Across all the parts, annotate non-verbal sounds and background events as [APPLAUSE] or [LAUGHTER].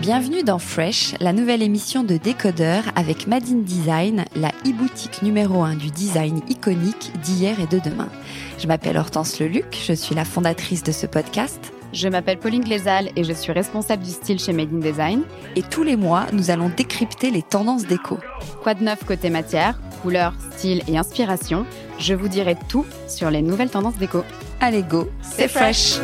Bienvenue dans Fresh, la nouvelle émission de Décodeur avec Madine Design, la e-boutique numéro 1 du design iconique d'hier et de demain. Je m'appelle Hortense Leluc, je suis la fondatrice de ce podcast. Je m'appelle Pauline Glézal et je suis responsable du style chez Made in Design. Et tous les mois, nous allons décrypter les tendances déco. Quoi de neuf côté matière, couleur, style et inspiration Je vous dirai tout sur les nouvelles tendances déco. Allez go, c'est fresh.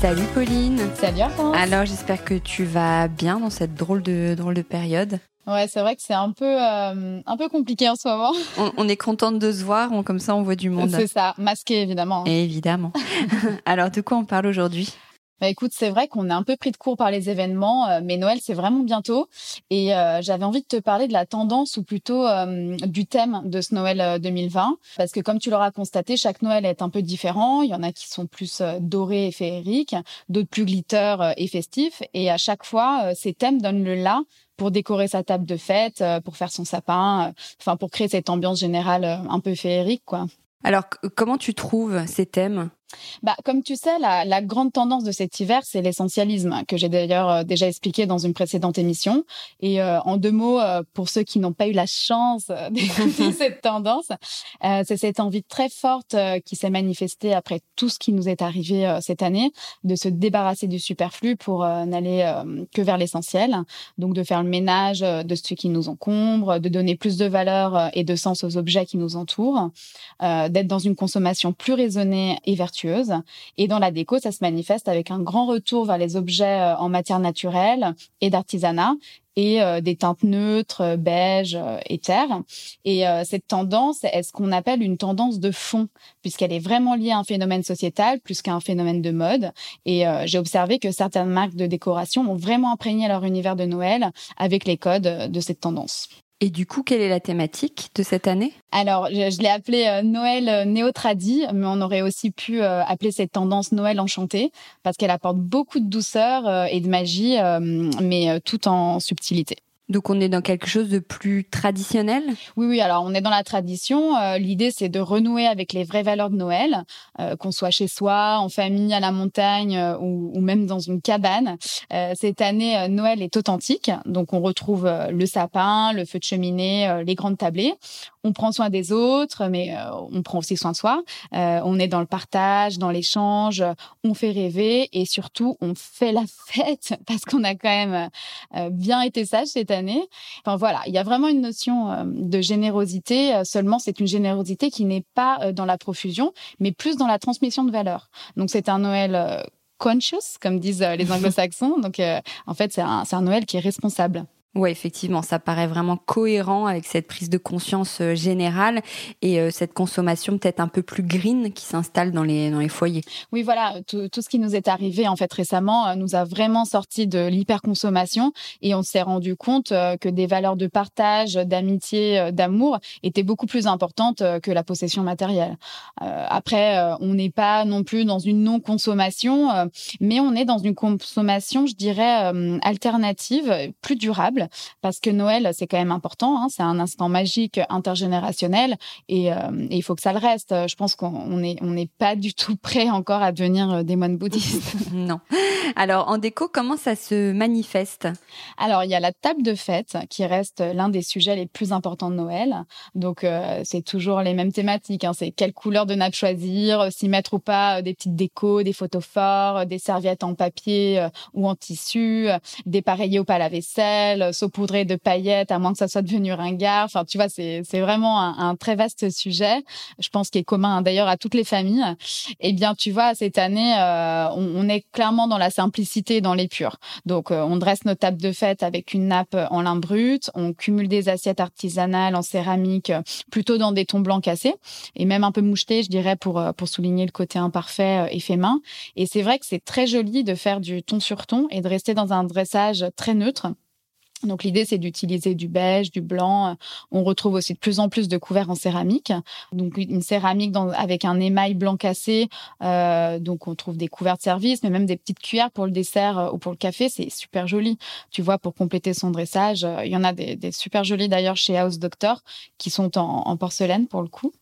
Salut Pauline. Salut Hortense. Alors j'espère que tu vas bien dans cette drôle de drôle de période. Ouais, c'est vrai que c'est un peu euh, un peu compliqué en ce moment. [LAUGHS] On, est contente de se voir, comme ça on voit du monde. C'est ça, masqué évidemment. évidemment. [LAUGHS] Alors de quoi on parle aujourd'hui? Bah écoute, c'est vrai qu'on est un peu pris de court par les événements, euh, mais Noël c'est vraiment bientôt et euh, j'avais envie de te parler de la tendance ou plutôt euh, du thème de ce Noël 2020 parce que comme tu l'auras constaté, chaque Noël est un peu différent. Il y en a qui sont plus dorés et féeriques, d'autres plus glitter et festifs et à chaque fois ces thèmes donnent le là pour décorer sa table de fête, pour faire son sapin, enfin pour créer cette ambiance générale un peu féerique quoi. Alors comment tu trouves ces thèmes? Bah, comme tu sais, la, la, grande tendance de cet hiver, c'est l'essentialisme, que j'ai d'ailleurs euh, déjà expliqué dans une précédente émission. Et euh, en deux mots, euh, pour ceux qui n'ont pas eu la chance [LAUGHS] d'écouter [LAUGHS] cette tendance, c'est cette envie très forte qui s'est manifestée après tout ce qui nous est arrivé cette année, de se débarrasser du superflu pour n'aller que vers l'essentiel. Donc de faire le ménage de ce qui nous encombre, de donner plus de valeur et de sens aux objets qui nous entourent, d'être dans une consommation plus raisonnée et vertueuse et dans la déco, ça se manifeste avec un grand retour vers les objets euh, en matière naturelle et d'artisanat et euh, des teintes neutres, euh, beige et terre. Et cette tendance est ce qu'on appelle une tendance de fond, puisqu'elle est vraiment liée à un phénomène sociétal plus qu'à un phénomène de mode. Et j'ai observé que certaines marques de décoration ont vraiment imprégné leur univers de Noël avec les codes de cette tendance. Et du coup, quelle est la thématique de cette année? Alors, je, l'ai appelé euh, Noël euh, néo-tradi, mais on aurait aussi pu euh, appeler cette tendance Noël enchanté, parce qu'elle apporte beaucoup de douceur et de magie, mais tout en subtilité. Donc on est dans quelque chose de plus traditionnel? Oui, oui, alors on est dans la tradition. Euh, l'idée, c'est de renouer avec les vraies valeurs de Noël, euh, qu'on soit chez soi, en famille, à la montagne euh, ou, ou, même dans une cabane. cette année, Noël est authentique, donc on retrouve le sapin, le feu de cheminée, les grandes tablées. On prend soin des autres, mais on prend aussi soin de soi. on est dans le partage, dans l'échange, on fait rêver et surtout on fait la [LAUGHS] fête parce qu'on a quand même bien été sage cette année. Enfin voilà, il y a vraiment une notion euh, de générosité. Euh, seulement, c'est une générosité qui n'est pas euh, dans la profusion, mais plus dans la transmission de valeurs. Donc c'est un Noël conscious, comme disent les [LAUGHS] anglo-saxons. Donc en fait, c'est un, un Noël qui est responsable. Oui, effectivement, ça paraît vraiment cohérent avec cette prise de conscience euh, générale et euh, cette consommation peut-être un peu plus green qui s'installe dans les, dans les foyers. Oui, voilà, tout, ce qui nous est arrivé en fait récemment euh, nous a vraiment sorti de l'hyperconsommation et on s'est rendu compte que des valeurs de partage, d'amitié, d'amour étaient beaucoup plus importantes que la possession matérielle. après, on n'est pas non plus dans une non-consommation, mais on est dans une consommation, je dirais, alternative, plus durable parce que Noël, c'est quand même important. Hein, c'est un instant magique intergénérationnel et, euh, et, il faut que ça le reste. Je pense qu'on n'est on n'est pas du tout prêt encore à devenir euh, des moines bouddhistes. [LAUGHS] [LAUGHS] non. Alors, en déco, comment ça se manifeste? Alors, il y a la table de fête qui reste l'un des sujets les plus importants de Noël. Donc, euh, c'est toujours les mêmes thématiques. Hein. C'est quelle couleur de nappe choisir, s'y mettre ou pas des petites décos, des photos forts, des serviettes en papier ou en tissu, des pareillés au pas à la vaisselle, saupoudré de paillettes, à moins que ça soit devenu ringard. Enfin, tu vois, c'est vraiment un, très vaste sujet. Je pense qu'il est commun d'ailleurs à toutes les familles. Eh bien, tu vois, cette année, euh, on, est clairement dans la simplicité, dans l'épure. Donc, euh, on dresse nos tables de fête avec une nappe en lin brut. On cumule des assiettes artisanales en céramique, plutôt dans des tons blancs cassés et même un peu mouchetés, je dirais, pour euh, pour souligner le côté imparfait et fait main. Et c'est vrai que c'est très joli de faire du ton sur ton et de rester dans un dressage très neutre. Donc l'idée c'est d'utiliser du beige, du blanc. On retrouve aussi de plus en plus de couverts en céramique. Donc une céramique avec un émail blanc cassé. Euh, donc on trouve des couverts de service, mais même des petites cuillères pour le dessert euh, ou pour le café. C'est super joli. Tu vois, pour compléter son dressage, euh, il y en a des, super jolis d'ailleurs chez House Doctor qui sont en porcelaine pour le coup.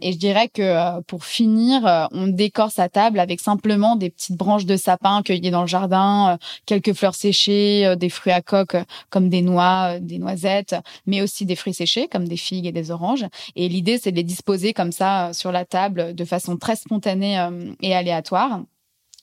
Et je dirais que euh, pour finir, euh, on décore sa table avec simplement des petites branches de sapin cueillies dans le jardin, euh, quelques fleurs séchées, des fruits à coque comme des noix, des noisettes, mais aussi des fruits séchés comme des figues et des oranges. Et l'idée, c'est de les disposer comme ça sur la table de façon très spontanée et aléatoire.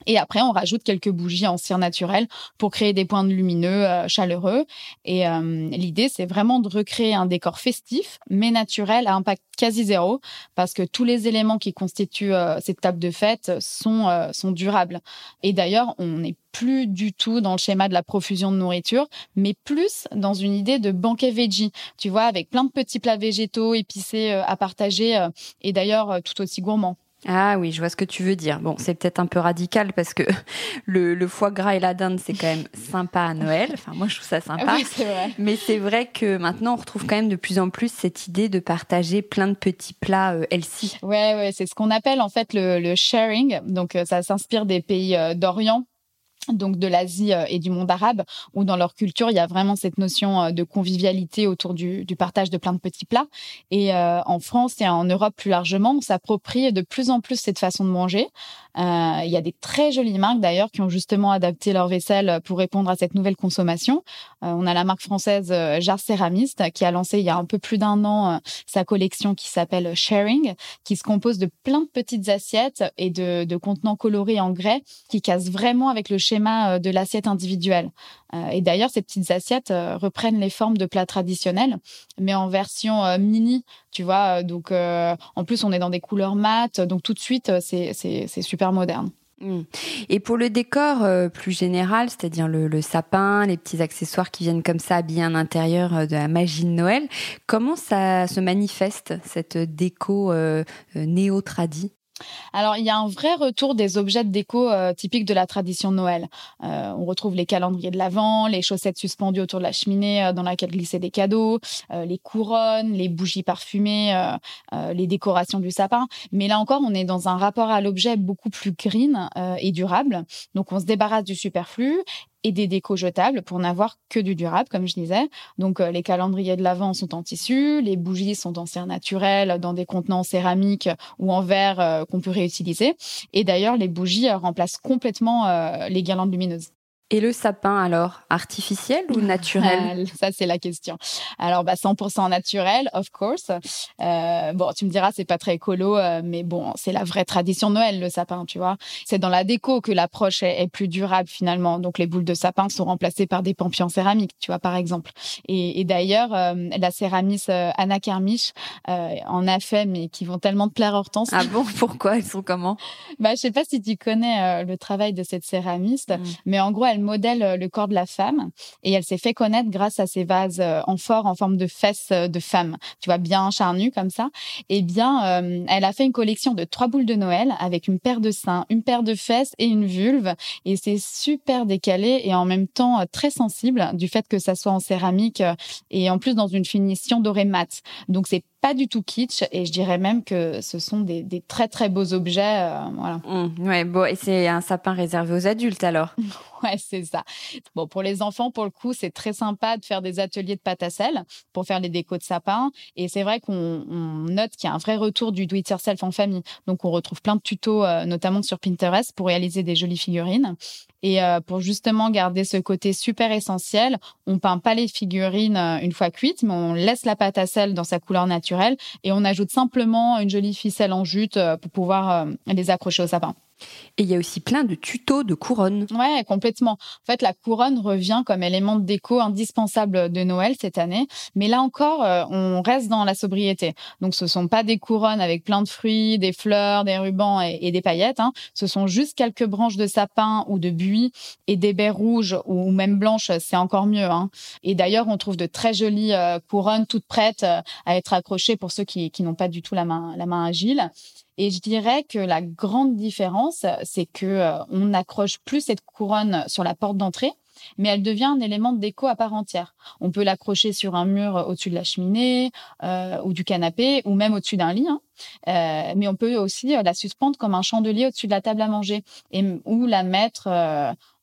Et après, on rajoute quelques bougies en cire naturelle pour créer des points de lumineux euh, chaleureux. Et euh, l'idée, c'est vraiment de recréer un décor festif, mais naturel, à impact quasi zéro, parce que tous les éléments qui constituent euh, cette table de fête sont, sont durables. Et d'ailleurs, on n'est plus du tout dans le schéma de la profusion de nourriture, mais plus dans une idée de banquet veggie, tu vois, avec plein de petits plats végétaux épicés à partager, et d'ailleurs tout aussi gourmands. Ah oui, je vois ce que tu veux dire. Bon, c'est peut-être un peu radical parce que [LAUGHS] le, foie gras et la dinde, c'est quand même sympa à Noël. Enfin, moi, je trouve ça sympa. Oui, vrai. Mais c'est vrai que maintenant, on retrouve quand même de plus en plus cette idée de partager plein de petits plats euh, healthy. Ouais, ouais, c'est ce qu'on appelle en fait le, sharing. Donc, euh, ça s'inspire des pays euh, d'Orient donc de l'Asie euh, et du monde arabe, où dans leur culture, il y a vraiment cette notion euh, de convivialité autour du, partage de plein de petits plats. Et euh, en France et en Europe plus largement, on s'approprie de plus en plus cette façon de manger. il y a des très jolies marques d'ailleurs qui ont justement adapté leur vaisselle pour répondre à cette nouvelle consommation. on a la marque française Jar Céramiste qui a lancé il y a un peu plus d'un an sa collection qui s'appelle Sharing, qui se compose de plein de petites assiettes et de, de contenants colorés en grès qui cassent vraiment avec le schéma euh, de l'assiette individuelle. Euh, et d'ailleurs, ces petites assiettes euh, reprennent les formes de plats traditionnels, mais en version mini, tu vois. Donc, en plus, on est dans des couleurs mates, donc tout de suite, c'est super moderne. Hmm. Et pour le décor plus général, c'est-à-dire le, sapin, les petits accessoires qui viennent comme ça habiller un intérieur de la magie de Noël, comment ça se manifeste cette déco néo-tradie alors, il y a un vrai retour des objets de déco euh, typiques de la tradition de Noël. Euh, on retrouve les calendriers de l'Avent, les chaussettes suspendues autour de la cheminée euh, dans laquelle glissaient des cadeaux, les couronnes, les bougies parfumées, les décorations du sapin. Mais là encore, on est dans un rapport à l'objet beaucoup plus green et durable. Donc, on se débarrasse du superflu et des décos jetables pour n'avoir que du durable, comme je disais. Donc, euh, les calendriers de l'Avent sont en tissu, les bougies sont en cire naturelle dans des contenants céramiques ou en verre euh, qu'on peut réutiliser. Et d'ailleurs, les bougies euh, remplacent complètement les guirlandes lumineuses. Et le sapin alors, artificiel ou naturel? [LAUGHS] Ça c'est la question. Alors bah 100% naturel, of course. Euh, bon, tu me diras c'est pas très écolo, euh, mais bon c'est la vraie tradition Noël le sapin, tu vois. C'est dans la déco que l'approche est, plus durable finalement. Donc les boules de sapin sont remplacées par des pampiers en céramique, tu vois par exemple. Et, et d'ailleurs euh, la céramiste euh, Anna Kermisch en a fait, mais qui vont tellement te plaire Hortense. Ah bon? Pourquoi? Elles sont comment? Bah je sais pas si tu connais le travail de cette céramiste, mm. mais en gros elle elle modèle le corps de la femme et elle s'est fait connaître grâce à ses vases en forme en forme de fesses de femme, tu vois, bien charnues comme ça. Eh bien, elle a fait une collection de trois boules de Noël avec une paire de seins, une paire de fesses et une vulve. Et c'est super décalé et en même temps très sensible du fait que ça soit en céramique et en plus dans une finition dorée mat. Donc c'est pas du tout kitsch et je dirais même que ce sont des, des très très beaux objets. Euh, voilà. Mmh, ouais, bon, et c'est un sapin réservé aux adultes alors. [LAUGHS] ouais, c'est ça. Bon, pour les enfants, pour le coup, c'est très sympa de faire des ateliers de pâte à sel pour faire les décos de sapin. Et c'est vrai qu'on note qu'il y a un vrai retour du do-it-yourself en famille. Donc, on retrouve plein de tutos, euh, notamment sur Pinterest, pour réaliser des jolies figurines. Et euh, pour justement garder ce côté super essentiel, on peint pas les figurines une fois cuites, mais on laisse la pâte à sel dans sa couleur naturelle et on ajoute simplement une jolie ficelle en jute euh, pour pouvoir euh, les accrocher au sapin. Et il y a aussi plein de tutos de couronne. Ouais, complètement. En fait, la couronne revient comme élément de déco indispensable de Noël cette année. Mais là encore, euh, on reste dans la sobriété. Donc, ce sont pas des couronnes avec plein de fruits, des fleurs, des rubans et, des paillettes. Hein. Ce sont juste quelques branches de sapin ou de buis et des baies rouges ou même blanches. C'est encore mieux. Hein. Et d'ailleurs, on trouve de très jolies euh, couronnes toutes prêtes euh, à être accrochées pour ceux qui, qui n'ont pas du tout la main, la main agile. Et je dirais que la grande différence, c'est que euh, on n'accroche plus cette couronne sur la porte d'entrée, mais elle devient un élément de déco à part entière. On peut l'accrocher sur un mur au-dessus de la cheminée euh, ou du canapé ou même au-dessus d'un lit. Hein. Euh, mais on peut aussi la suspendre comme un chandelier au-dessus de la table à manger et, ou la mettre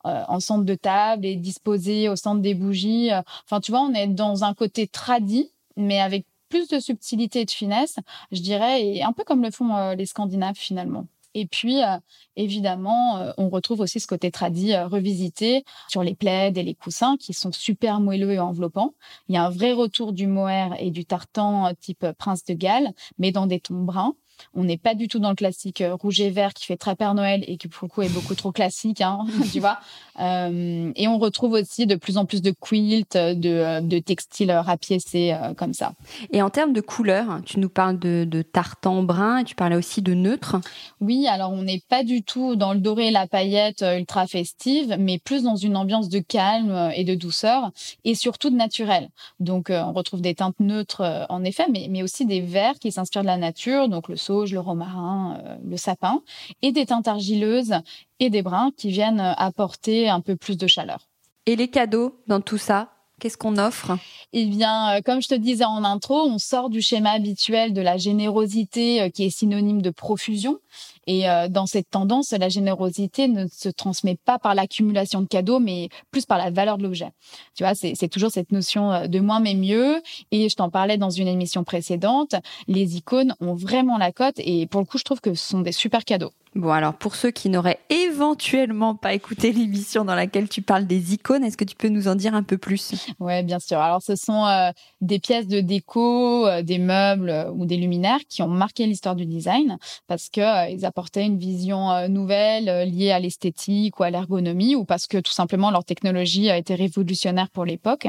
en centre de table et disposer au centre des bougies. Enfin, tu vois, on est dans un côté tradit, mais avec plus de subtilité et de finesse, je dirais, et un peu comme le font euh, les Scandinaves finalement. Et puis, euh, évidemment, euh, on retrouve aussi ce côté tradit revisité sur les plaids et les coussins qui sont super moelleux et enveloppants. Il y a un vrai retour du mohair et du tartan type prince de Galles, mais dans des tons bruns. On n'est pas du tout dans le classique euh, rouge et vert qui fait très Père Noël et qui pour le coup est beaucoup trop classique, hein, [LAUGHS] tu vois. Euh, et on retrouve aussi de plus en plus de quilts, de, euh, de textiles rapiécés comme ça. Et en termes de couleurs, tu nous parles de, de tartan brun et tu parlais aussi de neutre. Oui, alors on n'est pas du tout dans le doré et la paillette ultra festive, mais plus dans une ambiance de calme et de douceur et surtout de naturel. Donc on retrouve des teintes neutres en effet, mais, mais aussi des verts qui s'inspirent de la nature, donc le sauge, le romarin, euh, le sapin, et des teintes argileuses et des brins qui viennent apporter un peu plus de chaleur. Et les cadeaux dans tout ça Qu'est-ce qu'on offre? Eh bien, euh, comme je te disais en intro, on sort du schéma habituel de la générosité euh, qui est synonyme de profusion. Et euh, dans cette tendance, la générosité ne se transmet pas par l'accumulation de cadeaux, mais plus par la valeur de l'objet. Tu vois, c'est toujours cette notion de moins mais mieux. Et je t'en parlais dans une émission précédente. Les icônes ont vraiment la cote et pour le coup, je trouve que ce sont des super cadeaux. Bon, alors pour ceux qui n'auraient éventuellement pas écouté l'émission dans laquelle tu parles des icônes, est-ce que tu peux nous en dire un peu plus? Ouais, bien sûr. Alors ce sont euh, des pièces de déco, euh, des meubles euh, ou des luminaires qui ont marqué l'histoire du design parce que ils apportaient une vision nouvelle liée à l'esthétique ou à l'ergonomie ou parce que tout simplement leur technologie a été révolutionnaire pour l'époque.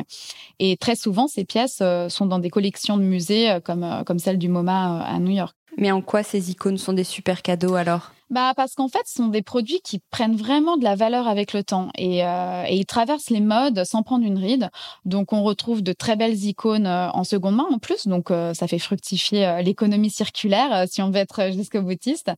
Et très souvent, ces pièces sont dans des collections de musées comme comme celle du MoMA à New York. Mais en quoi ces icônes sont des super cadeaux alors? Bah parce qu'en fait, ce sont des produits qui prennent vraiment de la valeur avec le temps et, euh, et ils traversent les modes sans prendre une ride. Donc on retrouve de très belles icônes euh, en seconde main en plus, donc euh, ça fait fructifier euh, l'économie circulaire si on veut être jusqu'au boutiste.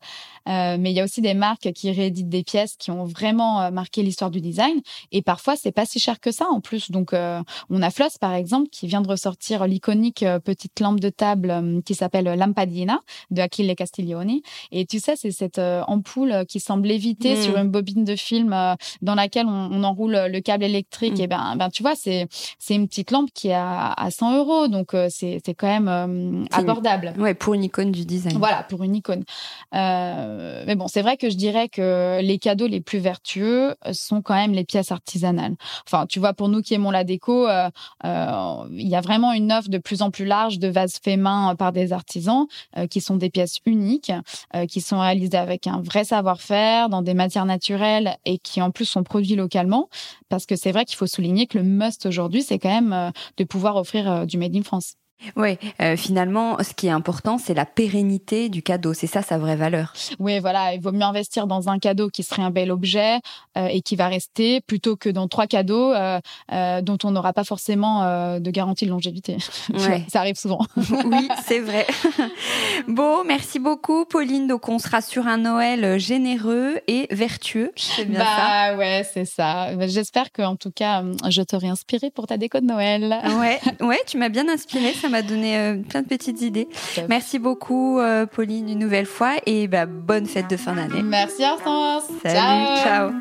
mais il y a aussi des marques qui rééditent des pièces qui ont vraiment marqué l'histoire du design et parfois c'est pas si cher que ça en plus. Donc on a Floss par exemple qui vient de ressortir l'iconique petite lampe de table qui s'appelle Lampadina de Achille Castiglioni et tu sais c'est cette euh, ampoule euh, qui semble éviter sur une bobine de film euh, dans laquelle on, enroule le câble électrique. Mm. Et ben, ben, tu vois, c'est c'est une petite lampe qui est à, 100 euros, donc c'est c'est quand même abordable. ouais, pour une icône du design. Voilà, pour une icône. mais bon, c'est vrai que je dirais que les cadeaux les plus vertueux sont quand même les pièces artisanales. Enfin, tu vois, pour nous qui aimons la déco, il y a vraiment une offre de plus en plus large de vases faits main par des artisans qui sont des pièces uniques, qui sont réalisées avec un vrai savoir-faire dans des matières naturelles et qui en plus sont produits localement. Parce que c'est vrai qu'il faut souligner que le must aujourd'hui, c'est quand même euh, de pouvoir offrir euh, du made in France. Oui, euh, finalement, ce qui est important, c'est la pérennité du cadeau. C'est ça sa vraie valeur. Oui, voilà, il vaut mieux investir dans un cadeau qui serait un bel objet euh, et qui va rester plutôt que dans trois cadeaux euh, dont on n'aura pas forcément de garantie de longévité. [LAUGHS] Ouais. ça arrive souvent. [LAUGHS] [LAUGHS] oui, c'est vrai. bon, merci beaucoup, Pauline. Donc, on sera sur un Noël généreux et vertueux. C'est bien bah, ça. ouais, c'est ça. J'espère que, en tout cas, je t'aurai inspiré pour ta déco de Noël. Ouais, ouais, tu m'as bien inspiré. Ça m'a donné euh, plein de petites idées. Merci beaucoup, euh, Pauline, une nouvelle fois, et bah, bonne fête de fin d'année. Merci, Hortense. Salut, ciao.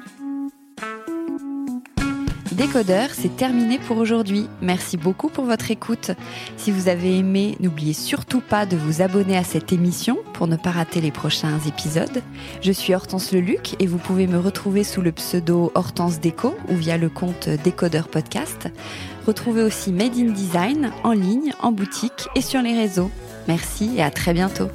Décodeur, c'est terminé pour aujourd'hui. Merci beaucoup pour votre écoute. Si vous avez aimé, n'oubliez surtout pas de vous abonner à cette émission pour ne pas rater les prochains épisodes. Je suis Hortense Leluc et vous pouvez me retrouver sous le pseudo Hortense Déco ou via le compte Décodeur Podcast. Retrouvez aussi Made in Design en ligne, en boutique et sur les réseaux. Merci et à très bientôt.